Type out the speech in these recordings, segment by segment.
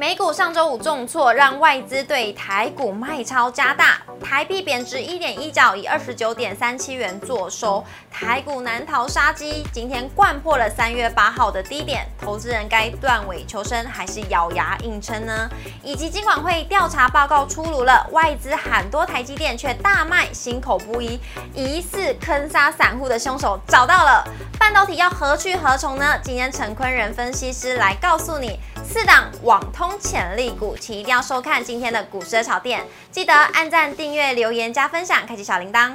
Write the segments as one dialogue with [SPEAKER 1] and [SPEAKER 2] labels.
[SPEAKER 1] 美股上周五重挫，让外资对台股卖超加大，台币贬值一点一角，以二十九点三七元作收。台股难逃杀机，今天贯破了三月八号的低点，投资人该断尾求生还是咬牙硬撑呢？以及金管会调查报告出炉了，外资喊多台积电却大卖，心口不一，疑似坑杀散户的凶手找到了。半导体要何去何从呢？今天陈坤仁分析师来告诉你。四档网通潜力股，请一定要收看今天的股市炒店，记得按赞、订阅、留言、加分享，开启小铃铛。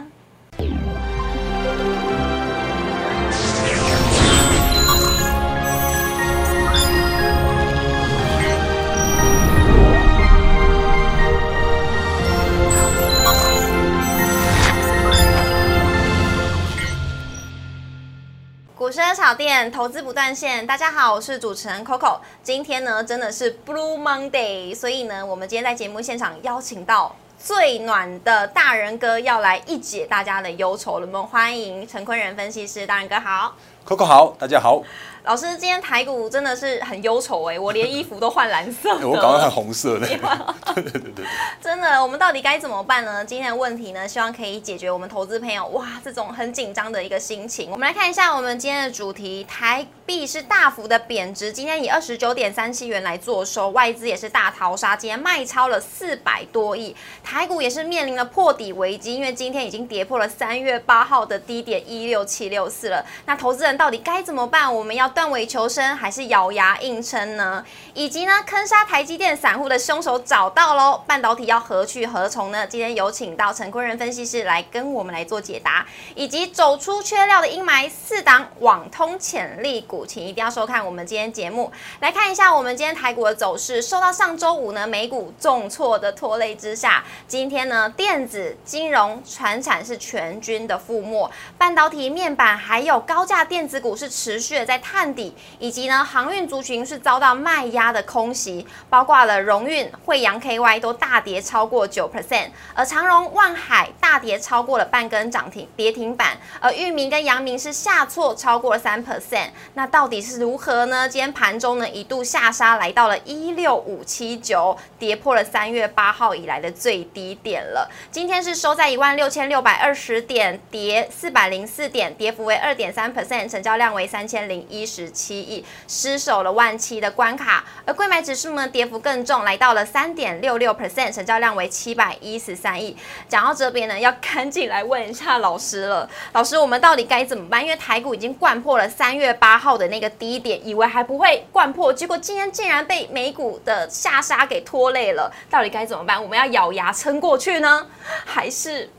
[SPEAKER 1] 股市炒店投资不断线，大家好，我是主持人 Coco。今天呢，真的是 Blue Monday，所以呢，我们今天在节目现场邀请到最暖的大人哥，要来一解大家的忧愁了。我们欢迎陈坤仁分析师，大人哥好
[SPEAKER 2] ，Coco 好，大家好。
[SPEAKER 1] 老师，今天台股真的是很忧愁哎，我连衣服都换蓝色，
[SPEAKER 2] 我搞换红色的。
[SPEAKER 1] 对对对对，真的，我们到底该怎么办呢？今天的问题呢，希望可以解决我们投资朋友哇这种很紧张的一个心情。我们来看一下我们今天的主题，台币是大幅的贬值，今天以二十九点三七元来做收，外资也是大逃杀，今天卖超了四百多亿，台股也是面临了破底危机，因为今天已经跌破了三月八号的低点一六七六四了。那投资人到底该怎么办？我们要断尾求生还是咬牙硬撑呢？以及呢，坑杀台积电散户的凶手找到喽？半导体要何去何从呢？今天有请到陈坤仁分析师来跟我们来做解答，以及走出缺料的阴霾，四档网通潜力股，请一定要收看我们今天节目。来看一下我们今天台股的走势，受到上周五呢美股重挫的拖累之下，今天呢电子、金融、船产是全军的覆没，半导体、面板还有高价电子股是持续的在探底。以及呢，航运族群是遭到卖压的空袭，包括了荣运、惠阳 KY 都大跌超过九 percent，而长荣、万海大跌超过了半根涨停跌停板，而裕民跟阳明是下挫超过了三 percent。那到底是如何呢？今天盘中呢一度下杀来到了一六五七九，跌破了三月八号以来的最低点了。今天是收在一万六千六百二十点，跌四百零四点，跌幅为二点三 percent，成交量为三千零一十七。亿失守了万七的关卡，而贵买指数呢跌幅更重，来到了三点六六 percent，成交量为七百一十三亿。讲到这边呢，要赶紧来问一下老师了，老师，我们到底该怎么办？因为台股已经灌破了三月八号的那个低点，以为还不会灌破，结果今天竟然被美股的下杀给拖累了。到底该怎么办？我们要咬牙撑过去呢，还是？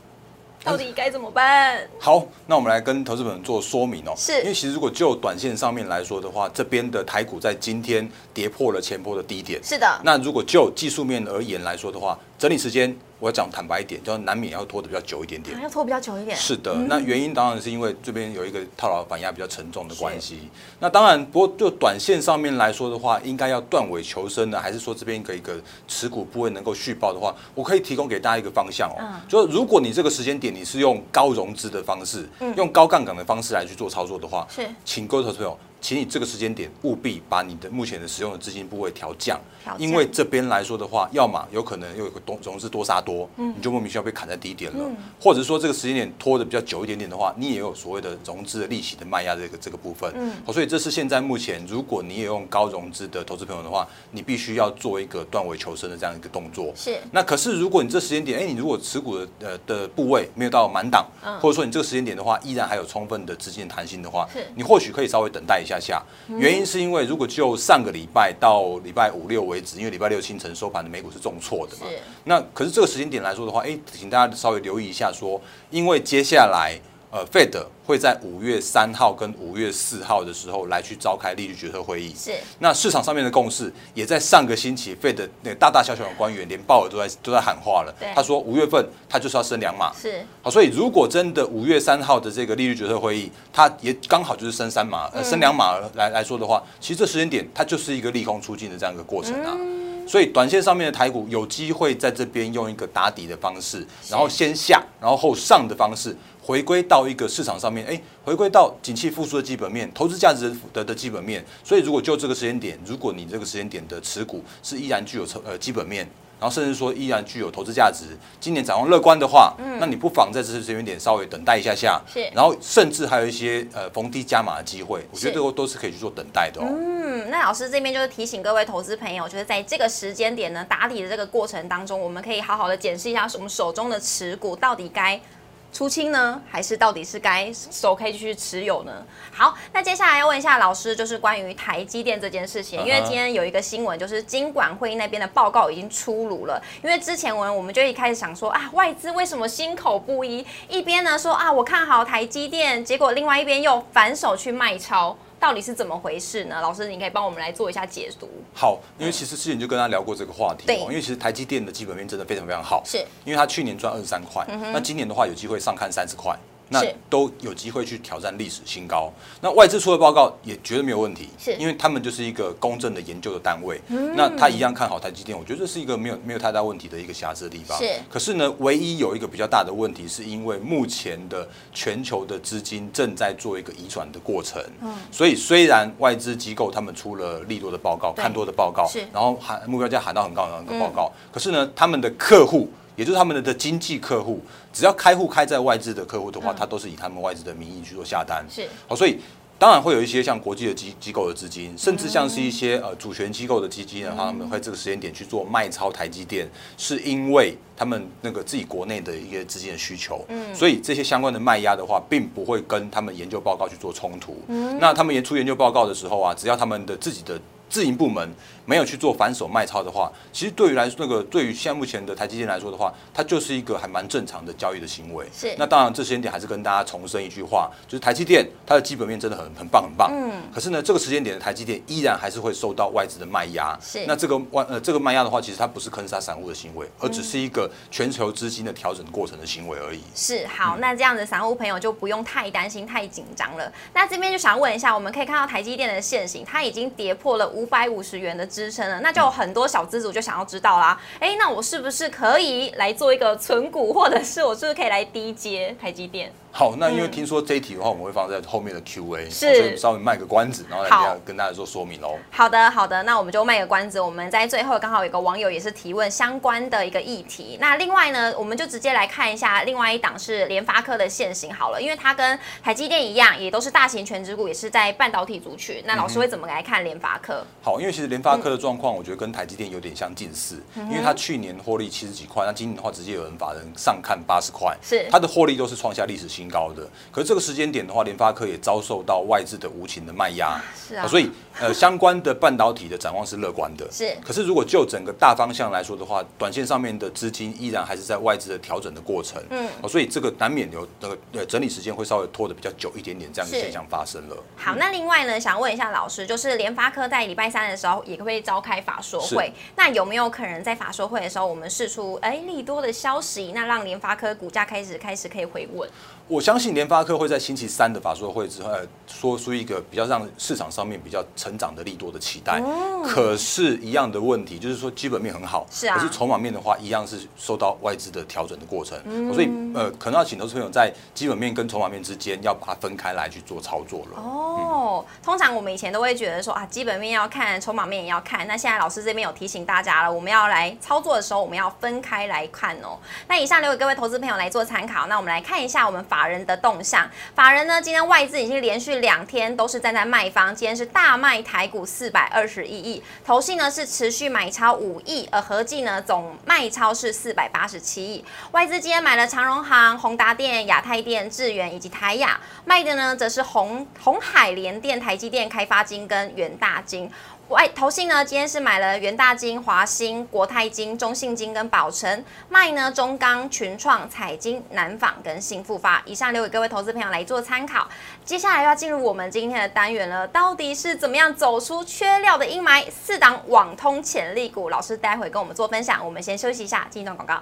[SPEAKER 1] 到底该怎么办？
[SPEAKER 2] 好，那我们来跟投资本做说明哦。
[SPEAKER 1] 是，
[SPEAKER 2] 因为其实如果就短线上面来说的话，这边的台股在今天跌破了前波的低点。
[SPEAKER 1] 是的。
[SPEAKER 2] 那如果就技术面而言来说的话，整理时间。我要讲坦白一点，就难免要拖的比较久一点点，
[SPEAKER 1] 要拖比较久一点。
[SPEAKER 2] 是的，那原因当然是因为这边有一个套牢反压比较沉重的关系。那当然，不过就短线上面来说的话，应该要断尾求生呢，还是说这边一个一个持股部位能够续报的话，我可以提供给大家一个方向哦。就如果你这个时间点你是用高融资的方式，用高杠杆的方式来去做操作的话，
[SPEAKER 1] 是，
[SPEAKER 2] 请各位投资朋友。请你这个时间点务必把你的目前的使用的资金部位调降，因为这边来说的话，要么有可能又有个多融资多杀多，你就莫名其妙被砍在低点了，或者说这个时间点拖的比较久一点点的话，你也有所谓的融资的利息的卖压这个这个部分，所以这是现在目前如果你也用高融资的投资朋友的话，你必须要做一个断尾求生的这样一个动作。
[SPEAKER 1] 是。
[SPEAKER 2] 那可是如果你这时间点，哎，你如果持股的呃的部位没有到满档，或者说你这个时间点的话，依然还有充分的资金弹性的话，你或许可以稍微等待一下下。原因是因为，如果就上个礼拜到礼拜五六为止，因为礼拜六清晨收盘的美股是重挫的嘛，那可是这个时间点来说的话，哎，请大家稍微留意一下，说因为接下来。呃，Fed 会在五月三号跟五月四号的时候来去召开利率决策会议。
[SPEAKER 1] 是。
[SPEAKER 2] 那市场上面的共识也在上个星期，Fed 那大大小小的官员连鲍尔都在都在喊话了。他说五月份他就是要升两码。
[SPEAKER 1] 是。
[SPEAKER 2] 好，所以如果真的五月三号的这个利率决策会议，它也刚好就是升三码，呃，升两码来来说的话，其实这时间点它就是一个利空出尽的这样一个过程啊。所以短线上面的台股有机会在这边用一个打底的方式，然后先下，然后后上的方式，回归到一个市场上面，哎，回归到景气复苏的基本面，投资价值的的基本面。所以如果就这个时间点，如果你这个时间点的持股是依然具有呃基本面。然后甚至说依然具有投资价值，今年展望乐观的话，嗯，那你不妨在这时间点稍微等待一下下，
[SPEAKER 1] 是，
[SPEAKER 2] 然后甚至还有一些呃逢低加码的机会，我觉得都都是可以去做等待的哦。
[SPEAKER 1] 嗯，那老师这边就是提醒各位投资朋友，就是在这个时间点呢打底的这个过程当中，我们可以好好的检视一下我们手中的持股到底该。出清呢，还是到底是该手可以继续持有呢？好，那接下来要问一下老师，就是关于台积电这件事情，因为今天有一个新闻，就是金管会那边的报告已经出炉了。因为之前我们我们就一开始想说啊，外资为什么心口不一？一边呢说啊，我看好台积电，结果另外一边又反手去卖超。到底是怎么回事呢？老师，你可以帮我们来做一下解读。
[SPEAKER 2] 好，因为其实之前就跟他聊过这个话题。
[SPEAKER 1] 对，
[SPEAKER 2] 因为其实台积电的基本面真的非常非常好。
[SPEAKER 1] 是，
[SPEAKER 2] 因为他去年赚二十三块，那今年的话有机会上看三十块。那都有机会去挑战历史新高。那外资出的报告也绝对没有问题，
[SPEAKER 1] 是
[SPEAKER 2] 因为他们就是一个公正的研究的单位。那他一样看好台积电，我觉得这是一个没有没有太大问题的一个瑕疵的地方。
[SPEAKER 1] 是。
[SPEAKER 2] 可是呢，唯一有一个比较大的问题，是因为目前的全球的资金正在做一个移转的过程。嗯。所以虽然外资机构他们出了利多的报告、看多的报告，然后喊目标价喊到很高的那个报告，可是呢，他们的客户。也就是他们的的经济客户，只要开户开在外资的客户的话，他都是以他们外资的名义去做下单。
[SPEAKER 1] 是，
[SPEAKER 2] 好，所以当然会有一些像国际的机机构的资金，甚至像是一些呃主权机构的基金的话，他们会这个时间点去做卖超台积电，是因为他们那个自己国内的一个资金的需求。嗯，所以这些相关的卖压的话，并不会跟他们研究报告去做冲突。嗯，那他们研出研究报告的时候啊，只要他们的自己的。自营部门没有去做反手卖超的话，其实对于来那个对于现在目前的台积电来说的话，它就是一个还蛮正常的交易的行为。
[SPEAKER 1] 是。
[SPEAKER 2] 那当然，这时间点还是跟大家重申一句话，就是台积电它的基本面真的很很棒很棒。嗯。可是呢，这个时间点的台积电依然还是会受到外资的卖压。
[SPEAKER 1] 是。
[SPEAKER 2] 那这个外呃这个卖压的话，其实它不是坑杀散户的行为，而只是一个全球资金的调整过程的行为而已。
[SPEAKER 1] 是。好，那这样子散户朋友就不用太担心太紧张了。那这边就想问一下，我们可以看到台积电的现形，它已经跌破了五百五十元的。支撑了，那就有很多小资主就想要知道啦，哎，那我是不是可以来做一个存股，或者是我是不是可以来低接台积电？
[SPEAKER 2] 好，那因为听说这一题的话，我们会放在后面的 Q&A，
[SPEAKER 1] 所以
[SPEAKER 2] 稍微卖个关子，然后来跟大家做说明哦。
[SPEAKER 1] 好的，好的，那我们就卖个关子。我们在最后刚好有个网友也是提问相关的一个议题。那另外呢，我们就直接来看一下另外一档是联发科的现行好了，因为它跟台积电一样，也都是大型全职股，也是在半导体族群。那老师会怎么来看联发科？
[SPEAKER 2] 好，因为其实联发科的状况，我觉得跟台积电有点相近似，因为它去年获利七十几块，那今年的话直接有人法人上看八十块，
[SPEAKER 1] 是
[SPEAKER 2] 它的获利都是创下历史新高的，可是。这个时间点的话，联发科也遭受到外资的无情的卖压，
[SPEAKER 1] 是啊，
[SPEAKER 2] 所以呃，相关的半导体的展望是乐观的。
[SPEAKER 1] 是，
[SPEAKER 2] 可是如果就整个大方向来说的话，短线上面的资金依然还是在外资的调整的过程，嗯，所以这个难免有那个呃整理时间会稍微拖的比较久一点点，这样的现象发生了。
[SPEAKER 1] 好，那另外呢，想问一下老师，就是联发科在礼拜三的时候也会召开法说会，那有没有可能在法说会的时候，我们试出哎利多的消息，那让联发科股价开始开始可以回稳？
[SPEAKER 2] 我相信联发科会在星期三的法说会之后，说出一个比较让市场上面比较成长的利多的期待。可是，一样的问题就是说，基本面很好，
[SPEAKER 1] 是啊。
[SPEAKER 2] 可是筹码面的话，一样是受到外资的调整的过程。所以，呃，可能要请投资朋友在基本面跟筹码面之间要把它分开来去做操作了。
[SPEAKER 1] 哦，通常我们以前都会觉得说啊，基本面要看，筹码面也要看。那现在老师这边有提醒大家了，我们要来操作的时候，我们要分开来看哦。那以上留给各位投资朋友来做参考。那我们来看一下我们法。法人的动向，法人呢，今天外资已经连续两天都是站在卖方，今天是大卖台股四百二十一亿，投信呢是持续买超五亿，而合计呢总卖超是四百八十七亿。外资今天买了长荣行、宏达电、亚太电、智源以及台亚，卖的呢则是红红海联电、台积电、开发金跟元大金。外投信呢，今天是买了元大金、华兴、国泰金、中信金跟宝城，卖呢中钢、群创、彩金、南纺跟新复发。以上留给各位投资朋友来做参考。接下来要进入我们今天的单元了，到底是怎么样走出缺料的阴霾？四档网通潜力股，老师待会跟我们做分享。我们先休息一下，进一段广告。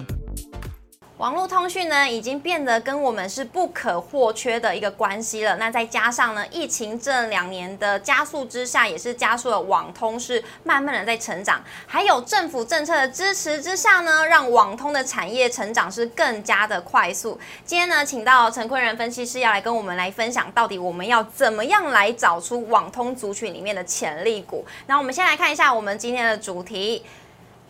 [SPEAKER 1] 网络通讯呢，已经变得跟我们是不可或缺的一个关系了。那再加上呢，疫情这两年的加速之下，也是加速了网通是慢慢的在成长。还有政府政策的支持之下呢，让网通的产业成长是更加的快速。今天呢，请到陈坤仁分析师要来跟我们来分享，到底我们要怎么样来找出网通族群里面的潜力股。那我们先来看一下我们今天的主题。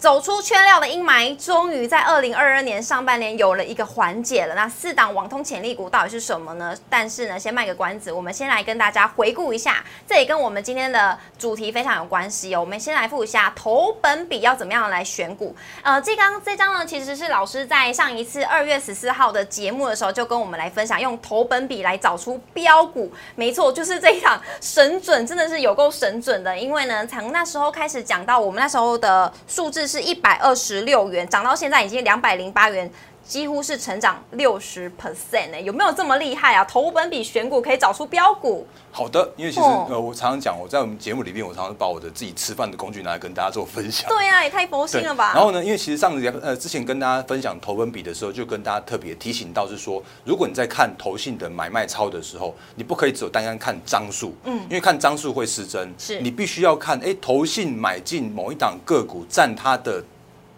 [SPEAKER 1] 走出缺料的阴霾，终于在二零二二年上半年有了一个缓解了。那四档网通潜力股到底是什么呢？但是呢，先卖个关子，我们先来跟大家回顾一下，这也跟我们今天的主题非常有关系哦。我们先来复一下投本比要怎么样来选股。呃，这张这张呢，其实是老师在上一次二月十四号的节目的时候就跟我们来分享，用投本比来找出标股。没错，就是这一场神准，真的是有够神准的。因为呢，从那时候开始讲到我们那时候的数字。是一百二十六元，涨到现在已经两百零八元。几乎是成长六十 percent 呢，有没有这么厉害啊？投本比选股可以找出标股。
[SPEAKER 2] 好的，因为其实呃，我常常讲，我在我们节目里面，我常常把我的自己吃饭的工具拿来跟大家做分享。
[SPEAKER 1] 对呀，也太佛心了吧。
[SPEAKER 2] 然后呢，因为其实上次呃之前跟大家分享投本比的时候，就跟大家特别提醒到是说，如果你在看投信的买卖超的时候，你不可以只有单单看张数，嗯，因为看张数会失真，
[SPEAKER 1] 是
[SPEAKER 2] 你必须要看哎投信买进某一档个股占它的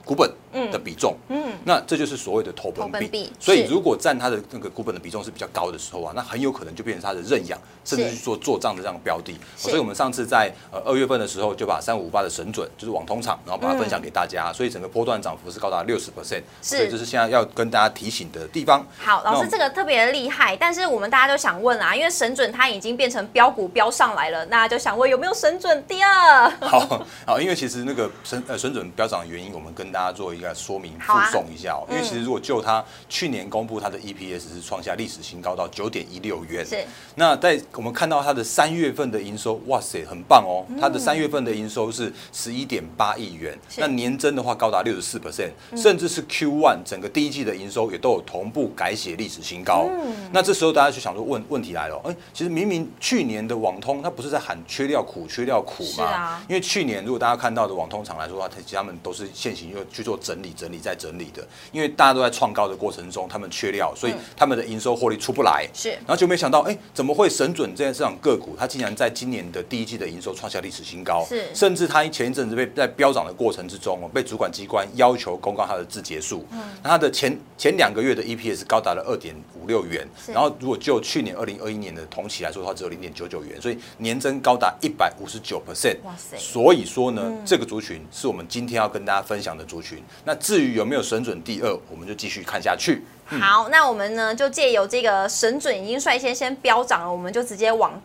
[SPEAKER 2] 股本。的比重，嗯，那这就是所谓的投本比。所以如果占它的那个股本的比重是比较高的时候啊，那很有可能就变成它的认养，甚至去做做账的这样的标的。所以我们上次在呃二月份的时候就把三五八的神准，就是网通厂，然后把它分享给大家。所以整个波段涨幅是高达六十 percent，所以这是现在要跟大家提醒的地方。
[SPEAKER 1] 好，老师这个特别厉害，但是我们大家都想问啊，因为神准它已经变成标股标上来了，那就想问有没有神准第二？
[SPEAKER 2] 好，好，因为其实那个神呃神准标涨的原因，我们跟大家做一个说明。附送一下哦，因为其实如果就它去年公布它的 EPS 是创下历史新高到九点一六元，
[SPEAKER 1] 是。
[SPEAKER 2] 那在我们看到它的三月份的营收，哇塞，很棒哦！它的三月份的营收是十一点八亿元，那年增的话高达六十四 percent，甚至是 Q one 整个第一季的营收也都有同步改写历史新高。那这时候大家就想说，问问题来了，哎，其实明明去年的网通它不是在喊缺料苦、缺料苦吗？因为去年如果大家看到的网通厂来说的话，它其实他们都是现行又去做整理整。理再整理的，因为大家都在创高的过程中，他们缺料，所以他们的营收获利出不来。
[SPEAKER 1] 是，
[SPEAKER 2] 然后就没想到，哎，怎么会神准这件市场个股，它竟然在今年的第一季的营收创下历史新高。
[SPEAKER 1] 是，
[SPEAKER 2] 甚至它前一阵子被在飙涨的过程之中哦，被主管机关要求公告它的字结束。嗯，那它的前前两个月的 EPS 高达了二点五六元，然后如果就去年二零二一年的同期来说的话，只有零点九九元，所以年增高达一百五十九 percent。哇塞！所以说呢，这个族群是我们今天要跟大家分享的族群。那至于有没有神准？第二，我们就继续看下去。
[SPEAKER 1] 好，那我们呢就借由这个神准已经率先先飙涨了，我们就直接往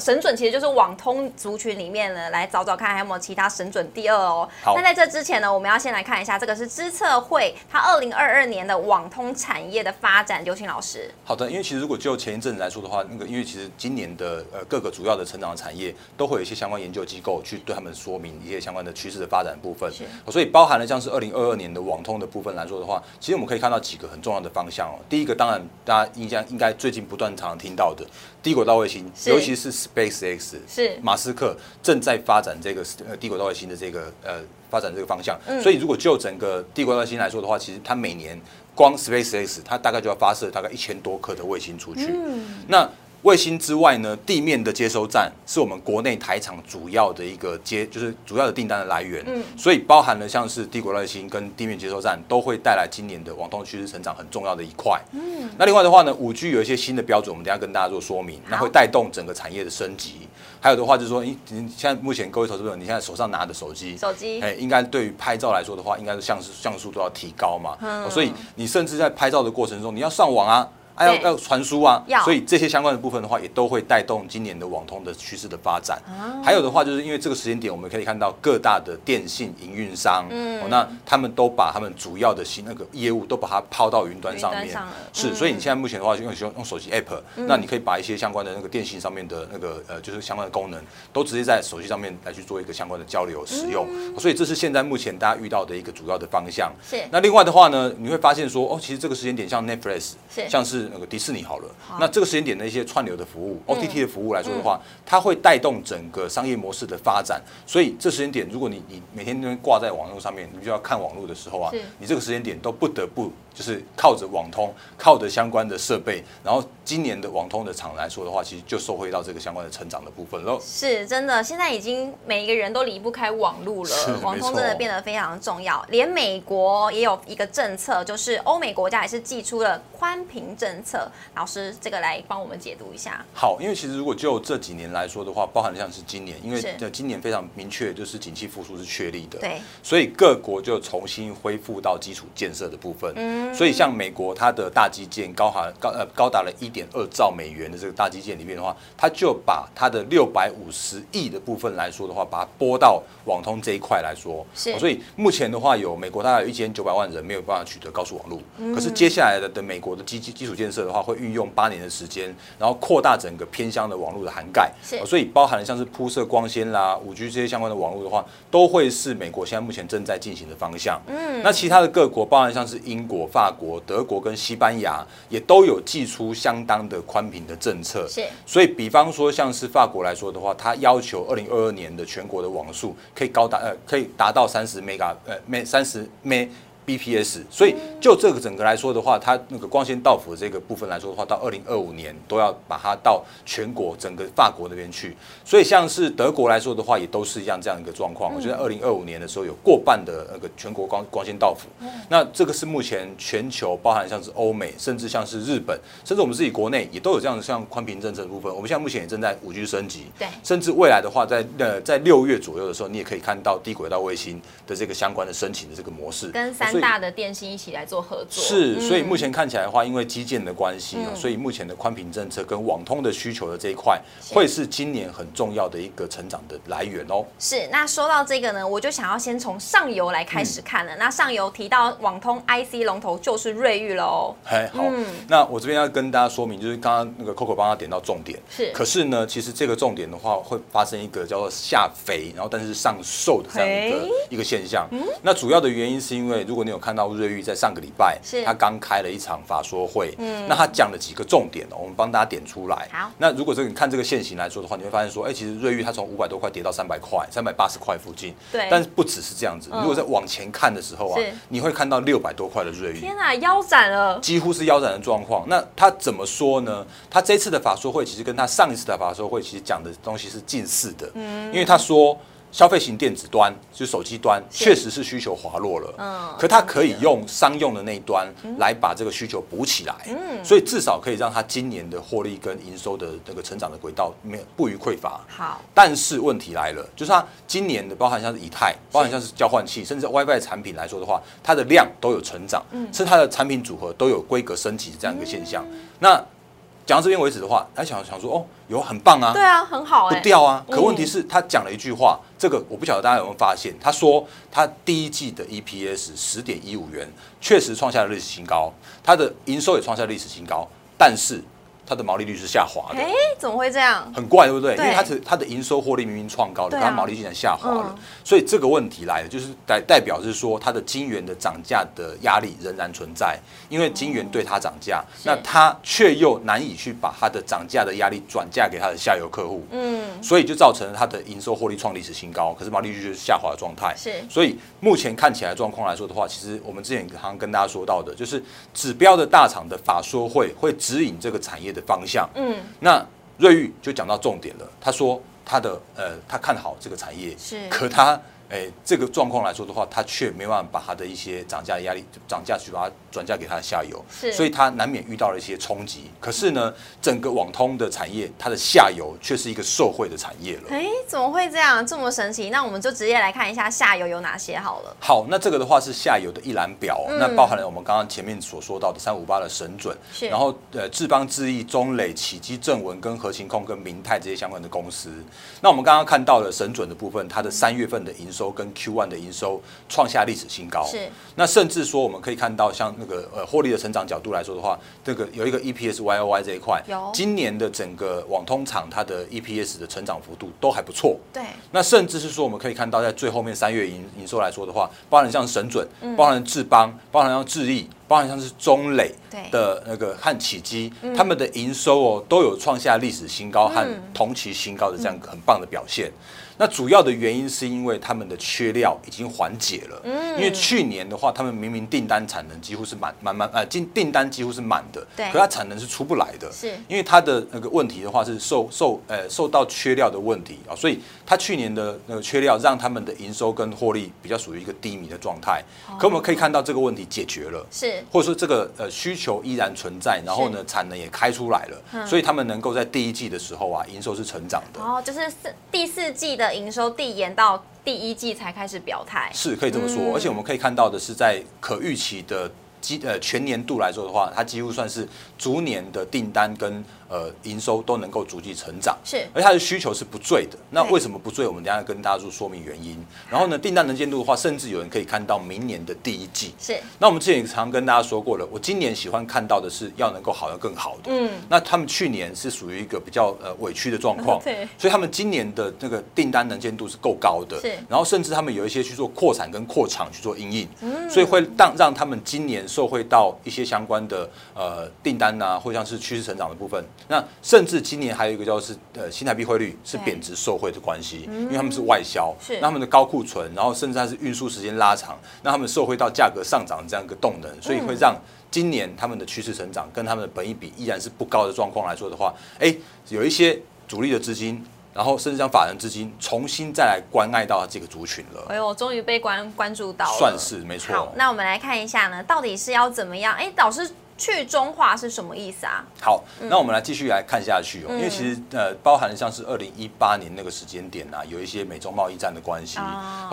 [SPEAKER 1] 神准其实就是网通族群里面呢来找找看还有没有其他神准第二哦。那在这之前呢，我们要先来看一下这个是知策会它二零二二年的网通产业的发展。刘青老师，
[SPEAKER 2] 好的，因为其实如果就前一阵子来说的话，那个因为其实今年的呃各个主要的成长的产业都会有一些相关研究机构去对他们说明一些相关的趋势的发展部分，所以包含了像是二零二二年的网通的部分来说的话，其实我们可以看到几个很重要的方向哦。第一个。当然，大家印象应该最近不断常常听到的低轨道卫星，尤其是 SpaceX，
[SPEAKER 1] 是
[SPEAKER 2] 马斯克正在发展这个呃低轨道卫星的这个呃发展这个方向。所以，如果就整个低轨道卫星来说的话，其实它每年光 SpaceX 它大概就要发射大概一千多颗的卫星出去。那卫星之外呢，地面的接收站是我们国内台厂主要的一个接，就是主要的订单的来源。嗯，所以包含了像是帝国卫星跟地面接收站，都会带来今年的网通趋势成长很重要的一块。嗯，那另外的话呢，五 G 有一些新的标准，我们等下跟大家做说明，那会带动整个产业的升级。还有的话就是说，你你现在目前各位投资者，你现在手上拿的手机，
[SPEAKER 1] 手机，
[SPEAKER 2] 哎，应该对于拍照来说的话，应该是像素像素都要提高嘛。嗯，所以你甚至在拍照的过程中，你要上网啊。啊要要传输啊，所以这些相关的部分的话，也都会带动今年的网通的趋势的发展。还有的话，就是因为这个时间点，我们可以看到各大的电信营运商，嗯，那他们都把他们主要的新那个业务都把它抛到云端上面，是，所以你现在目前的话，用用用手机 app，那你可以把一些相关的那个电信上面的那个呃，就是相关的功能，都直接在手机上面来去做一个相关的交流使用。所以这是现在目前大家遇到的一个主要的方向。
[SPEAKER 1] 是。
[SPEAKER 2] 那另外的话呢，你会发现说，哦，其实这个时间点像 Netflix，像是那个迪士尼好了，那这个时间点的一些串流的服务，OTT 的服务来说的话，它会带动整个商业模式的发展。所以这时间点，如果你你每天都挂在网络上面，你就要看网络的时候啊，你这个时间点都不得不。就是靠着网通，靠着相关的设备，然后今年的网通的厂来说的话，其实就受惠到这个相关的成长的部分喽。
[SPEAKER 1] 是真的，现在已经每一个人都离不开网络了，网通真的变得非常重要。连美国也有一个政策，就是欧美国家也是寄出了宽频政策。老师，这个来帮我们解读一下。
[SPEAKER 2] 好，因为其实如果就这几年来说的话，包含像是今年，因为今年非常明确，就是景气复苏是确立的，
[SPEAKER 1] 对，
[SPEAKER 2] 所以各国就重新恢复到基础建设的部分。嗯。所以，像美国它的大基建高达高呃高达了一点二兆美元的这个大基建里面的话，它就把它的六百五十亿的部分来说的话，把它拨到网通这一块来说。
[SPEAKER 1] 是。
[SPEAKER 2] 所以目前的话，有美国大概有一千九百万人没有办法取得高速网络。嗯。可是接下来的的美国的基基基础建设的话，会运用八年的时间，然后扩大整个偏乡的网络的涵盖。
[SPEAKER 1] 是。
[SPEAKER 2] 所以包含了像是铺设光纤啦、五 G 这些相关的网络的话，都会是美国现在目前正在进行的方向。嗯。那其他的各国，包含像是英国、法国、德国跟西班牙也都有寄出相当的宽频的政策，
[SPEAKER 1] 是。
[SPEAKER 2] 所以，比方说像是法国来说的话，它要求二零二二年的全国的网速可以高达呃，可以达到三十 mega 呃，每三十 m BPS，所以就这个整个来说的话，它那个光纤到府的这个部分来说的话，到二零二五年都要把它到全国整个法国那边去。所以像是德国来说的话，也都是一样这样一个状况。我觉得二零二五年的时候有过半的那个全国光光纤到府。那这个是目前全球包含像是欧美，甚至像是日本，甚至我们自己国内也都有这样像宽频政策的部分。我们现在目前也正在五 G 升级，
[SPEAKER 1] 对，
[SPEAKER 2] 甚至未来的话，在呃在六月左右的时候，你也可以看到低轨道卫星的这个相关的申请的这个模式，
[SPEAKER 1] 跟三。大的电信一起来做合作，
[SPEAKER 2] 是，所以目前看起来的话，因为基建的关系啊，所以目前的宽频政策跟网通的需求的这一块，会是今年很重要的一个成长的来源哦。
[SPEAKER 1] 是，那说到这个呢，我就想要先从上游来开始看了。那上游提到网通 IC 龙头就是瑞昱喽。
[SPEAKER 2] 哎，好，那我这边要跟大家说明，就是刚刚那个 Coco 帮他点到重点，
[SPEAKER 1] 是，
[SPEAKER 2] 可是呢，其实这个重点的话，会发生一个叫做下肥，然后但是上瘦的这样一个一个现象。那主要的原因是因为，如果你有看到瑞玉。在上个礼拜，他刚开了一场法说会，嗯，那他讲了几个重点哦，我们帮大家点出来。
[SPEAKER 1] 好，
[SPEAKER 2] 那如果这个你看这个现形来说的话，你会发现说，哎，其实瑞玉它从五百多块跌到三百块，三百八十块附近。
[SPEAKER 1] 对，
[SPEAKER 2] 但是不只是这样子，如果在往前看的时候啊，你会看到六百多块的瑞玉。
[SPEAKER 1] 天啊，腰斩了，
[SPEAKER 2] 几乎是腰斩的状况。那他怎么说呢？他这次的法说会其实跟他上一次的法说会其实讲的东西是近似的，嗯，因为他说。消费型电子端就是手机端，确实是需求滑落了。嗯，可它可以用商用的那一端来把这个需求补起来。嗯，所以至少可以让它今年的获利跟营收的这个成长的轨道没有不予匮乏。
[SPEAKER 1] 好，
[SPEAKER 2] 但是问题来了，就是它今年的包含像是以太，包含像是交换器，甚至 WiFi 产品来说的话，它的量都有成长，嗯，是它的产品组合都有规格升级这样一个现象。那讲到这边为止的话，他想想说，哦，有很棒啊，
[SPEAKER 1] 对啊，很好，
[SPEAKER 2] 不掉啊。可问题是，他讲了一句话，这个我不晓得大家有没有发现。他说，他第一季的 EPS 十点一五元，确实创下了历史新高，他的营收也创下历史新高，但是。它的毛利率是下滑的，
[SPEAKER 1] 哎，怎么会这样？
[SPEAKER 2] 很怪，对不对？因为它的它的营收获利明明创高的，它毛利竟然下滑了，所以这个问题来了，就是代代表是说它的金元的涨价的压力仍然存在，因为金元对它涨价，那它却又难以去把它的涨价的压力转嫁给它的下游客户，嗯，所以就造成了它的营收获利创历史新高，可是毛利率就是下滑的状态，
[SPEAKER 1] 是，
[SPEAKER 2] 所以目前看起来状况来说的话，其实我们之前刚刚跟大家说到的，就是指标的大厂的法说会会指引这个产业。的方向，嗯，那瑞玉就讲到重点了。他说他的呃，他看好这个产业，
[SPEAKER 1] 是，
[SPEAKER 2] 可他哎，这个状况来说的话，它却没办法把它的一些涨价压力涨价去把它转嫁给它的下游，
[SPEAKER 1] 是，
[SPEAKER 2] 所以它难免遇到了一些冲击。可是呢，整个网通的产业，它的下游却是一个受惠的产业了。
[SPEAKER 1] 哎，怎么会这样这么神奇？那我们就直接来看一下下游有哪些好了。
[SPEAKER 2] 好，那这个的话是下游的一览表，那包含了我们刚刚前面所说到的三五八的神准，
[SPEAKER 1] 是，
[SPEAKER 2] 然后呃志邦智毅、中磊、启基正文跟核心控跟明泰这些相关的公司。那我们刚刚看到了神准的部分，它的三月份的营收跟 Q one 的营收创下历史新高。
[SPEAKER 1] 是。
[SPEAKER 2] 那甚至说，我们可以看到，像那个呃获利的成长角度来说的话，这个有一个 EPS Y O Y 这一块，
[SPEAKER 1] 有。
[SPEAKER 2] 今年的整个网通厂它的 EPS 的成长幅度都还不错。
[SPEAKER 1] 对。
[SPEAKER 2] 那甚至是说，我们可以看到，在最后面三月营营收来说的话，包含像神准，包含智邦，包含像智毅。包含像是中磊的那个和启基，他们的营收哦都有创下历史新高和同期新高的这样很棒的表现。那主要的原因是因为他们的缺料已经缓解了。嗯，因为去年的话，他们明明订单产能几乎是满满满，呃，订订单几乎是满的，
[SPEAKER 1] 对，
[SPEAKER 2] 可它产能是出不来的。
[SPEAKER 1] 是，
[SPEAKER 2] 因为它的那个问题的话是受受呃受到缺料的问题啊，所以它去年的那个缺料让他们的营收跟获利比较属于一个低迷的状态。可我们可以看到这个问题解决了，
[SPEAKER 1] 是，
[SPEAKER 2] 或者说这个呃需求依然存在，然后呢产能也开出来了，所以他们能够在第一季的时候啊营收是成长的。
[SPEAKER 1] 哦，就是四第四季的营收递延。到第一季才开始表态，
[SPEAKER 2] 是可以这么说，而且我们可以看到的是，在可预期的基呃全年度来说的话，它几乎算是逐年的订单跟。呃，营收都能够逐季成长，
[SPEAKER 1] 是，
[SPEAKER 2] 而它的需求是不坠的。那为什么不坠？我们等下跟大家做说明原因。然后呢，订单能见度的话，甚至有人可以看到明年的第一季。
[SPEAKER 1] 是。
[SPEAKER 2] 那我们之前也常跟大家说过了，我今年喜欢看到的是要能够好的更好的。嗯。那他们去年是属于一个比较呃委屈的状况，
[SPEAKER 1] 对。
[SPEAKER 2] 所以他们今年的那个订单能见度是够高的，
[SPEAKER 1] 是。
[SPEAKER 2] 然后甚至他们有一些去做扩产跟扩厂去做应应，嗯。所以会让让他们今年受惠到一些相关的呃订单呐，或像是趋势成长的部分。那甚至今年还有一个叫是呃新台币汇率是贬值受惠的关系，因为他们是外销，
[SPEAKER 1] 是
[SPEAKER 2] 他们的高库存，然后甚至它是运输时间拉长，那他们受惠到价格上涨这样一个动能，所以会让今年他们的趋势成长跟他们的本益比依然是不高的状况来说的话，哎，有一些主力的资金，然后甚至将法人资金重新再来关爱到这个族群了。
[SPEAKER 1] 哎呦，终于被关关注到了，
[SPEAKER 2] 算是没错。
[SPEAKER 1] 好，那我们来看一下呢，到底是要怎么样？哎，导师。去中化是什么意思啊？
[SPEAKER 2] 好，那我们来继续来看下去哦。因为其实呃，包含像是二零一八年那个时间点呐，有一些美中贸易战的关系，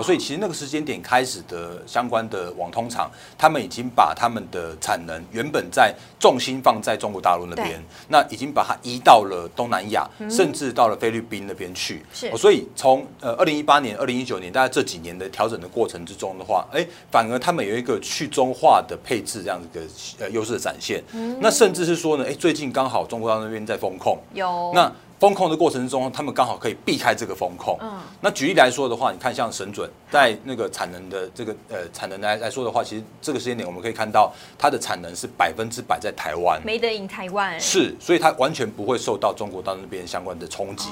[SPEAKER 2] 所以其实那个时间点开始的相关的网通厂，他们已经把他们的产能原本在重心放在中国大陆那边，那已经把它移到了东南亚，甚至到了菲律宾那边去。
[SPEAKER 1] 是，
[SPEAKER 2] 所以从呃二零一八年、二零一九年大概这几年的调整的过程之中的话，哎，反而他们有一个去中化的配置这样一个呃优势的展。展现，那甚至是说呢，哎，最近刚好中国大陆那边在风控，
[SPEAKER 1] 有。
[SPEAKER 2] 那风控的过程中，他们刚好可以避开这个风控。嗯，那举例来说的话，你看像神准在那个产能的这个呃产能来来说的话，其实这个时间点我们可以看到它的产能是百分之百在台湾，
[SPEAKER 1] 没得赢台湾，
[SPEAKER 2] 是，所以它完全不会受到中国大陆那边相关的冲击。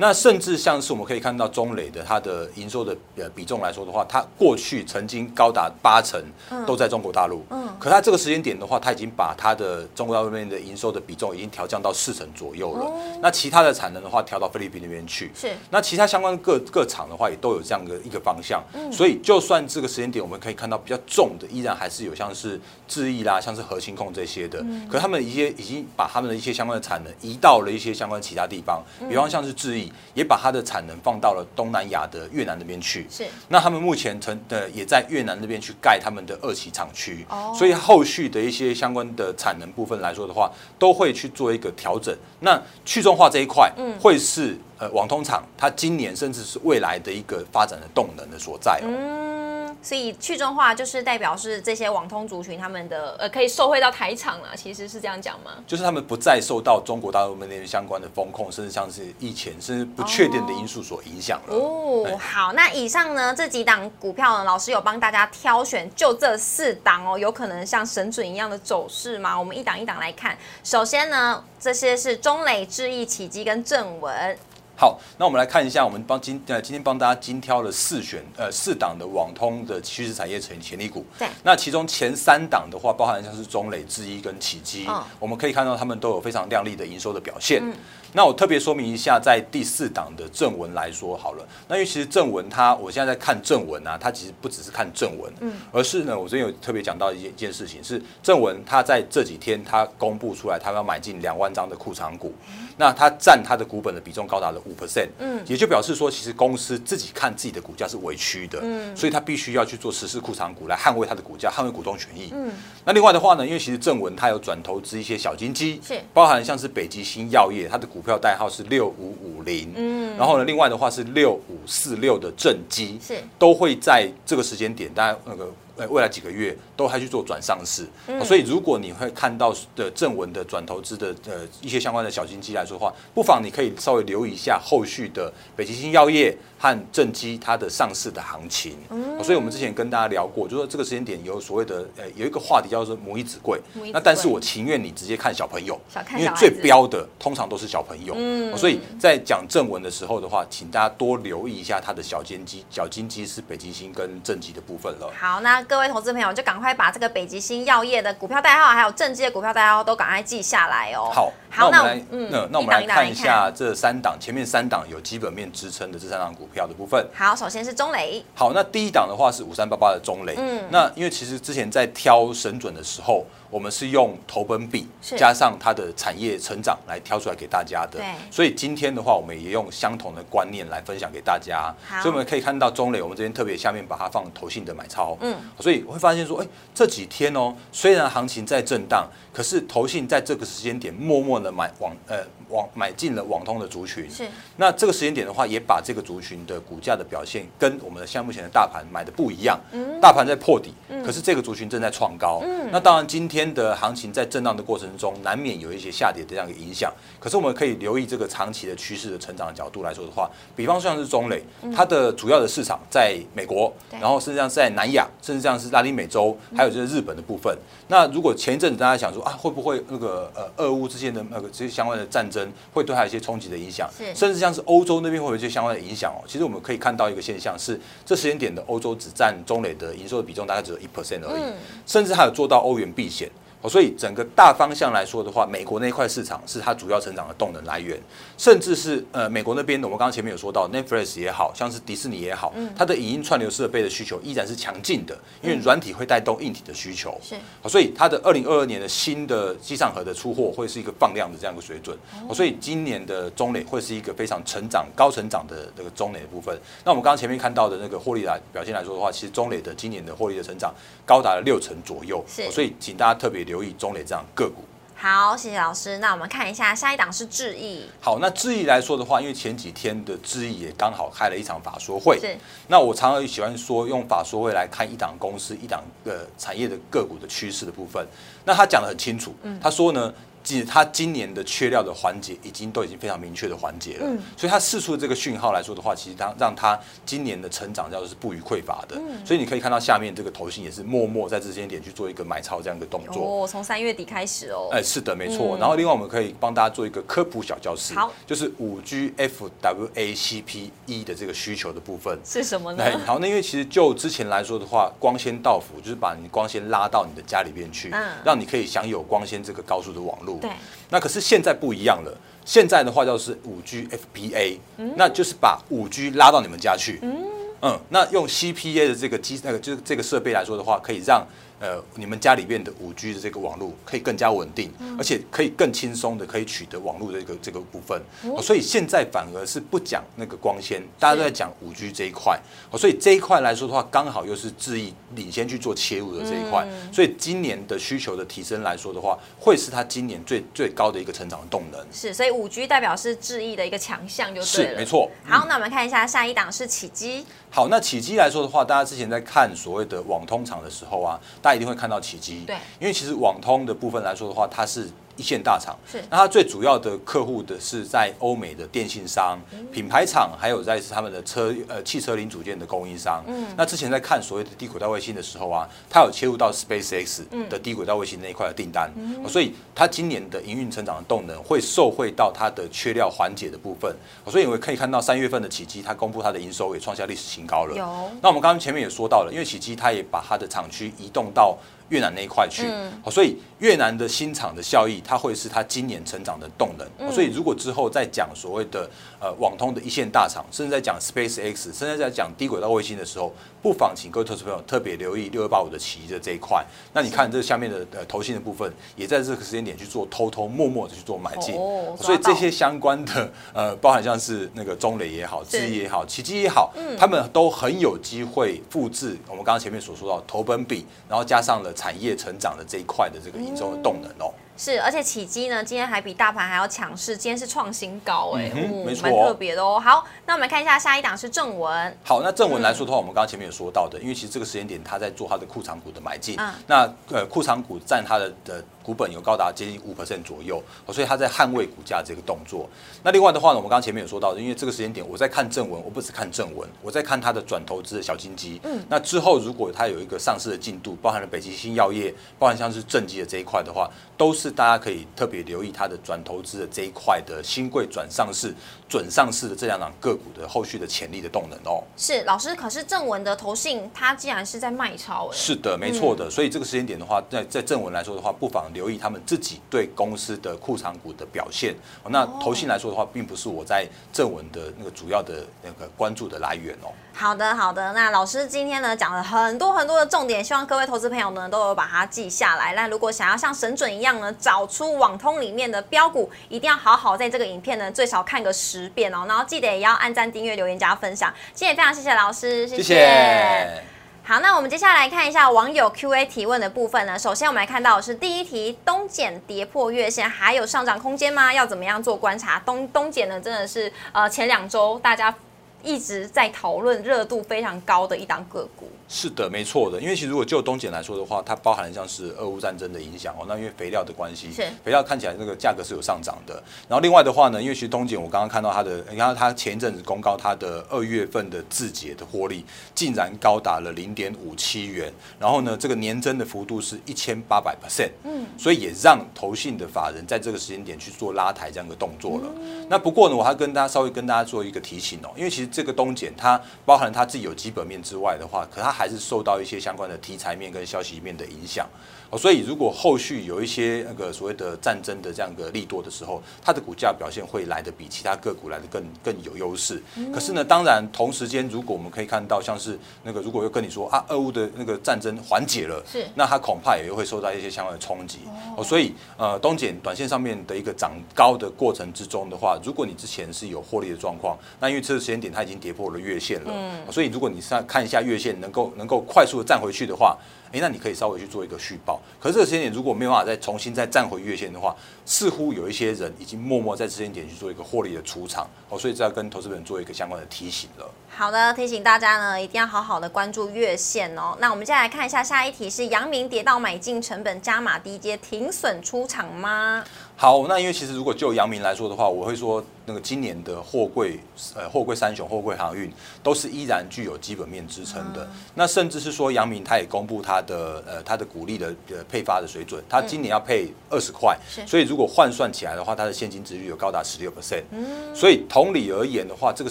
[SPEAKER 2] 那甚至像是我们可以看到中磊的它的营收的呃比重来说的话，它过去曾经高达八成都在中国大陆，嗯，可它这个时间点的话，它已经把它的中国大陆那边的营收的比重已经调降到四成左右了。那其他的产能的话，调到菲律宾那边去。
[SPEAKER 1] 是。
[SPEAKER 2] 那其他相关各各厂的话，也都有这样的一个方向。嗯。所以就算这个时间点，我们可以看到比较重的，依然还是有像是智毅啦，像是核心控这些的。嗯。可他们一些已经把他们的一些相关的产能移到了一些相关其他地方，比方像是智毅。也把它的产能放到了东南亚的越南那边去。
[SPEAKER 1] 是，
[SPEAKER 2] 那他们目前成的也在越南那边去盖他们的二期厂区。哦，所以后续的一些相关的产能部分来说的话，都会去做一个调整。那去中化这一块，嗯，会是呃网通厂它今年甚至是未来的一个发展的动能的所在。嗯。
[SPEAKER 1] 所以去中化就是代表是这些网通族群他们的呃可以受惠到台厂啊，其实是这样讲吗？
[SPEAKER 2] 就是他们不再受到中国大陆那边相关的风控，甚至像是疫情甚至不确定的因素所影响了。
[SPEAKER 1] 哦，好，那以上呢这几档股票呢，老师有帮大家挑选，就这四档哦，有可能像神准一样的走势吗？我们一档一档来看。首先呢，这些是中磊、智毅、启基跟正文。
[SPEAKER 2] 好，那我们来看一下，我们帮今呃今天帮大家精挑了四选呃四档的网通的趋势产业潜潜力股。
[SPEAKER 1] 对。
[SPEAKER 2] 那其中前三档的话，包含像是中磊、智一跟启基，我们可以看到他们都有非常亮丽的营收的表现。嗯。那我特别说明一下，在第四档的正文来说好了。那因为其实正文它，我现在在看正文啊，它其实不只是看正文，嗯，而是呢，我这边有特别讲到一件一件事情，是正文它在这几天它公布出来，它要买进两万张的库藏股。那它占它的股本的比重高达了五 percent，嗯，也就表示说，其实公司自己看自己的股价是委屈的，嗯，所以它必须要去做实施库藏股来捍卫它的股价，捍卫股东权益，嗯。那另外的话呢，因为其实正文它有转投资一些小金鸡，
[SPEAKER 1] 是
[SPEAKER 2] 包含像是北极星药业，它的股票代号是六五五零，嗯，然后呢，另外的话是六五四六的正机，
[SPEAKER 1] 是。
[SPEAKER 2] 都会在这个时间点，大家那个呃。未来几个月都还去做转上市，所以如果你会看到的正文的转投资的呃一些相关的小金鸡来说的话，不妨你可以稍微留意一下后续的北极星药业和正基它的上市的行情。所以我们之前跟大家聊过，就说这个时间点有所谓的呃有一个话题叫做母以子贵，那但是我情愿你直接看小朋友，因为最标的通常都是小朋友。所以在讲正文的时候的话，请大家多留意一下它的小金鸡，小金鸡是北极星跟正极的部分了。
[SPEAKER 1] 好，那。各位投资朋友，就赶快把这个北极星药业的股票代号，还有正极的股票代号都赶快记下来哦。
[SPEAKER 2] 好，好，那我们来，嗯，那我们来看一下这三档，前面三档有基本面支撑的这三档股票的部分。
[SPEAKER 1] 好，首先是中磊。
[SPEAKER 2] 好，那第一档的话是五三八八的中磊。嗯，那因为其实之前在挑神准的时候。我们是用投本比加上它的产业成长来挑出来给大家的，所以今天的话，我们也用相同的观念来分享给大家。所以我们可以看到中磊，我们这边特别下面把它放投信的买超，嗯，所以我会发现说，哎，这几天哦，虽然行情在震荡。可是投信在这个时间点默默的买网呃网买进了网通的族群，
[SPEAKER 1] 是。
[SPEAKER 2] 那这个时间点的话，也把这个族群的股价的表现跟我们的项目前的大盘买的不一样，嗯，大盘在破底，嗯，可是这个族群正在创高，嗯，那当然今天的行情在震荡的过程中，难免有一些下跌的这样一个影响，可是我们可以留意这个长期的趋势的成长的角度来说的话，比方像是中磊，它的主要的市场在美国，然后甚至像在南亚，甚至像是拉丁美洲，还有就是日本的部分，那如果前一阵子大家想说。啊，会不会那个呃，俄乌之间的那个这些相关的战争会对它有一些冲击的影响？甚至像是欧洲那边会有一些相关的影响哦。其实我们可以看到一个现象是，这时间点的欧洲只占中磊的营收的比重大概只有一 percent 而已，甚至还有做到欧元避险。哦，所以整个大方向来说的话，美国那一块市场是它主要成长的动能来源，甚至是呃美国那边的，我们刚刚前面有说到，Netflix 也好像是迪士尼也好，它的影音串流设备的需求依然是强劲的，因为软体会带动硬体的需求，
[SPEAKER 1] 是，
[SPEAKER 2] 所以它的二零二二年的新的机上盒的出货会是一个放量的这样一个水准，所以今年的中磊会是一个非常成长、高成长的那个中磊的部分。那我们刚刚前面看到的那个获利来表现来说的话，其实中磊的今年的获利的成长高达了六成左右，
[SPEAKER 1] 是，
[SPEAKER 2] 所以请大家特别留意中磊这样个股。
[SPEAKER 1] 好，谢谢老师。那我们看一下下一档是智毅。
[SPEAKER 2] 好，那智毅来说的话，因为前几天的智毅也刚好开了一场法说会。
[SPEAKER 1] 是。
[SPEAKER 2] 那我常常喜欢说，用法说会来看一档公司、一档呃产业的个股的趋势的部分。那他讲的很清楚，他说呢。即他今年的缺料的环节已经都已经非常明确的环节了，所以他试出的这个讯号来说的话，其实他让他今年的成长叫做是不予匮乏的。所以你可以看到下面这个头型也是默默在这间点去做一个买超这样的动作。
[SPEAKER 1] 哦，从三月底开始哦。
[SPEAKER 2] 哎，是的，没错。然后另外我们可以帮大家做一个科普小教室，
[SPEAKER 1] 好，
[SPEAKER 2] 就是五 G FWACPE 的这个需求的部分
[SPEAKER 1] 是什么呢？
[SPEAKER 2] 好，那因为其实就之前来说的话，光纤到府就是把你光纤拉到你的家里边去，嗯，让你可以享有光纤这个高速的网络。
[SPEAKER 1] 对，
[SPEAKER 2] 那可是现在不一样了。现在的话就是五 G FPA，那就是把五 G 拉到你们家去。嗯，嗯，那用 CPA 的这个机那个就是这个设备来说的话，可以让。呃，你们家里面的五 G 的这个网络可以更加稳定，而且可以更轻松的可以取得网络的一个这个部分，所以现在反而是不讲那个光纤，大家都在讲五 G 这一块，所以这一块来说的话，刚好又是智易领先去做切入的这一块，所以今年的需求的提升来说的话，会是它今年最最高的一个成长的动能。
[SPEAKER 1] 是，所以五 G 代表是智易的一个强项，就对
[SPEAKER 2] 了。是，没错。
[SPEAKER 1] 好，那我们看一下下一档是启基。
[SPEAKER 2] 好，那起基来说的话，大家之前在看所谓的网通厂的时候啊，大家一定会看到起基。
[SPEAKER 1] 对，
[SPEAKER 2] 因为其实网通的部分来说的话，它是。一线大厂。
[SPEAKER 1] 是，
[SPEAKER 2] 那它最主要的客户的是在欧美的电信商、品牌厂，还有在是他们的车呃汽车零组件的供应商。嗯，那之前在看所谓的低轨道卫星的时候啊，它有切入到 SpaceX 的低轨道卫星那一块的订单，所以它今年的营运成长的动能会受惠到它的缺料缓解的部分。所以我们可以看到三月份的奇迹，它公布它的营收也创下历史新高了。
[SPEAKER 1] 有，
[SPEAKER 2] 那我们刚刚前面也说到了，因为奇迹它也把它的厂区移动到。越南那一块去，好所以越南的新厂的效益，它会是它今年成长的动能。所以如果之后再讲所谓的呃网通的一线大厂，甚至在讲 Space X，甚至在讲低轨道卫星的时候，不妨请各位投资朋友特别留意六二八五的奇的这一块。那你看这下面的呃投信的部分，也在这个时间点去做偷偷摸摸的去做买进。所以这些相关的呃，包含像是那个中磊也好，智也好，奇迹也好，他们都很有机会复制我们刚刚前面所说到投本比，然后加上了。产业成长的这一块的这个营收的动能哦，
[SPEAKER 1] 是，而且起基呢，今天还比大盘还要强势，今天是创新高哎，
[SPEAKER 2] 没错，
[SPEAKER 1] 蛮特别的哦。好，那我们看一下下一档是正文。
[SPEAKER 2] 好，那正文来说的话，我们刚刚前面有说到的，因为其实这个时间点他在做他的库藏股的买进，嗯那呃库藏股占他的的。股本有高达接近五 percent 左右，所以他在捍卫股价这个动作。那另外的话呢，我们刚刚前面有说到的，因为这个时间点我在看正文，我不只看正文，我在看它的转投资的小金鸡。嗯，那之后如果它有一个上市的进度，包含了北极星药业，包含像是正极的这一块的话，都是大家可以特别留意它的转投资的这一块的新贵转上市、准上市的这两档个股的后续的潜力的动能哦。
[SPEAKER 1] 是老师，可是正文的投信它既然是在卖超，
[SPEAKER 2] 是的，没错的。所以这个时间点的话，在在正文来说的话，不妨留意他们自己。对公司的库藏股的表现，那投信来说的话，并不是我在正文的那个主要的那个关注的来源哦。
[SPEAKER 1] 好的，好的。那老师今天呢讲了很多很多的重点，希望各位投资朋友呢都有把它记下来。那如果想要像神准一样呢，找出网通里面的标股，一定要好好在这个影片呢最少看个十遍哦。然后记得也要按赞、订阅、留言、加分享。今天非常谢谢老师，谢谢。好，那我们接下来看一下网友 Q&A 提问的部分呢。首先，我们来看到是第一题：东碱跌破月线，还有上涨空间吗？要怎么样做观察？东东碱呢，真的是呃前两周大家一直在讨论，热度非常高的一档个股。
[SPEAKER 2] 是的，没错的。因为其实如果就东碱来说的话，它包含像是俄乌战争的影响哦。那因为肥料的关系，
[SPEAKER 1] 是
[SPEAKER 2] 肥料看起来那个价格是有上涨的。然后另外的话呢，因为其实东碱我刚刚看到它的，你看它前一阵子公告它的二月份的字节的获利竟然高达了零点五七元，然后呢这个年增的幅度是一千八百 percent，嗯，所以也让投信的法人在这个时间点去做拉抬这样的动作了。那不过呢，我还跟大家稍微跟大家做一个提醒哦，因为其实这个东碱它包含它自己有基本面之外的话，可它还是受到一些相关的题材面跟消息面的影响。哦，所以如果后续有一些那个所谓的战争的这样个利多的时候，它的股价表现会来的比其他个股来的更更有优势。可是呢，当然同时间，如果我们可以看到像是那个如果又跟你说啊，俄乌的那个战争缓解了，
[SPEAKER 1] 是，
[SPEAKER 2] 那它恐怕也会受到一些相关的冲击。哦，所以呃，东碱短线上面的一个涨高的过程之中的话，如果你之前是有获利的状况，那因为这个时间点它已经跌破了月线了，嗯，所以如果你上看一下月线能够能够快速的站回去的话。哎，那你可以稍微去做一个续报。可是这个时间点如果没有办法再重新再站回月线的话，似乎有一些人已经默默在时间点去做一个获利的出场哦，所以这要跟投资人做一个相关的提醒了。
[SPEAKER 1] 好的，提醒大家呢，一定要好好的关注月线哦。那我们接下来看一下下一题是：阳明跌到买进成本加码低阶停损出场吗？
[SPEAKER 2] 好，那因为其实如果就阳明来说的话，我会说那个今年的货柜，呃，货柜三雄、货柜航运都是依然具有基本面支撑的。那甚至是说阳明，他也公布他的呃他的股利的呃配发的水准，他今年要配二十块，所以如果换算起来的话，它的现金值率有高达十六 percent。嗯，所以同理而言的话，这个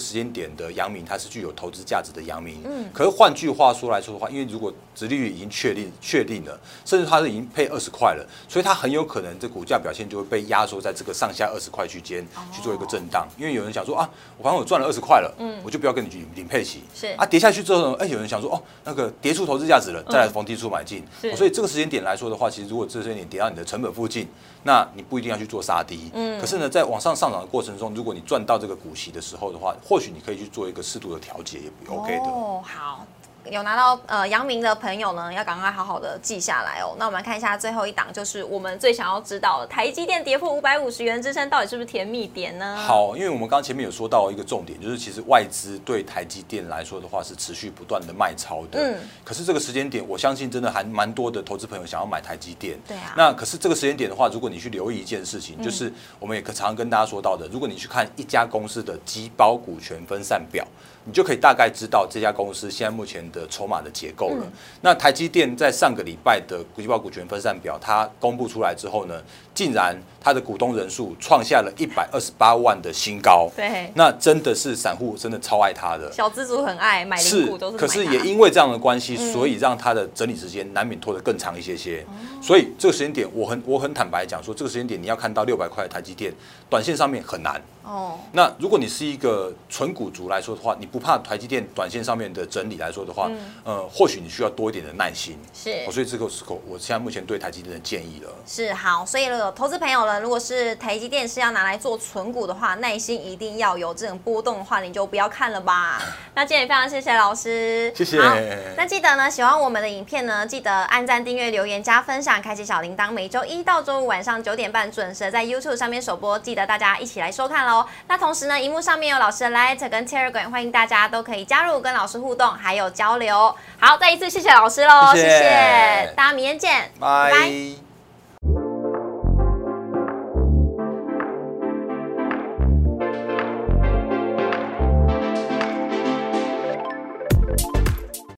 [SPEAKER 2] 时间点的阳明，它是具有投资价值的阳明。嗯，可是换句话说来说的话，因为如果值利率已经确定确定了，甚至它是已经配二十块了，所以它很有可能这股价表现就会被。压缩在这个上下二十块区间去做一个震荡，因为有人想说啊，我反正我赚了二十块了，嗯，我就不要跟你去领配息，
[SPEAKER 1] 是。
[SPEAKER 2] 啊，跌下去之后呢，哎，有人想说哦，那个跌出投资价值了，再来逢低出买进，所以这个时间点来说的话，其实如果这时间点跌到你的成本附近，那你不一定要去做杀低，嗯，可是呢，在往上上涨的过程中，如果你赚到这个股息的时候的话，或许你可以去做一个适度的调节，也不 OK 的。
[SPEAKER 1] 哦，好。有拿到呃阳明的朋友呢，要赶快好好的记下来哦。那我们看一下最后一档，就是我们最想要知道的，台积电跌破五百五十元支撑，到底是不是甜蜜点呢？
[SPEAKER 2] 好，因为我们刚刚前面有说到一个重点，就是其实外资对台积电来说的话是持续不断的卖超的。嗯。可是这个时间点，我相信真的还蛮多的投资朋友想要买台积电。
[SPEAKER 1] 对啊。
[SPEAKER 2] 那可是这个时间点的话，如果你去留意一件事情，就是我们也可常跟大家说到的，如果你去看一家公司的基包股权分散表。你就可以大概知道这家公司现在目前的筹码的结构了。那台积电在上个礼拜的股报股权分散表，它公布出来之后呢，竟然它的股东人数创下了一百二十八万的新高。
[SPEAKER 1] 对，
[SPEAKER 2] 那真的是散户真的超爱它的，
[SPEAKER 1] 小资族很爱买零股都是。
[SPEAKER 2] 可是也因为这样的关系，所以让它的整理时间难免拖得更长一些些。所以这个时间点，我很我很坦白讲说，这个时间点你要看到六百块台积电，短线上面很难。哦。那如果你是一个纯股族来说的话，你不怕台积电短线上面的整理来说的话，呃，或许你需要多一点的耐心。
[SPEAKER 1] 是，
[SPEAKER 2] 所以这个时候，我现在目前对台积电的建议了。
[SPEAKER 1] 是好，所以有，投资朋友呢，如果是台积电是要拿来做存股的话，耐心一定要有。这种波动的话，你就不要看了吧。那今天也非常谢谢老师，
[SPEAKER 2] 谢谢。
[SPEAKER 1] 那记得呢，喜欢我们的影片呢，记得按赞、订阅、留言、加分享、开启小铃铛。每周一到周五晚上九点半准时在 YouTube 上面首播，记得大家一起来收看喽。那同时呢，荧幕上面有老师的 Light 跟 Telegram，欢迎大家都可以加入跟老师互动，还有交流。好，再一次谢谢老师喽，谢谢大家，明天见，
[SPEAKER 2] 拜。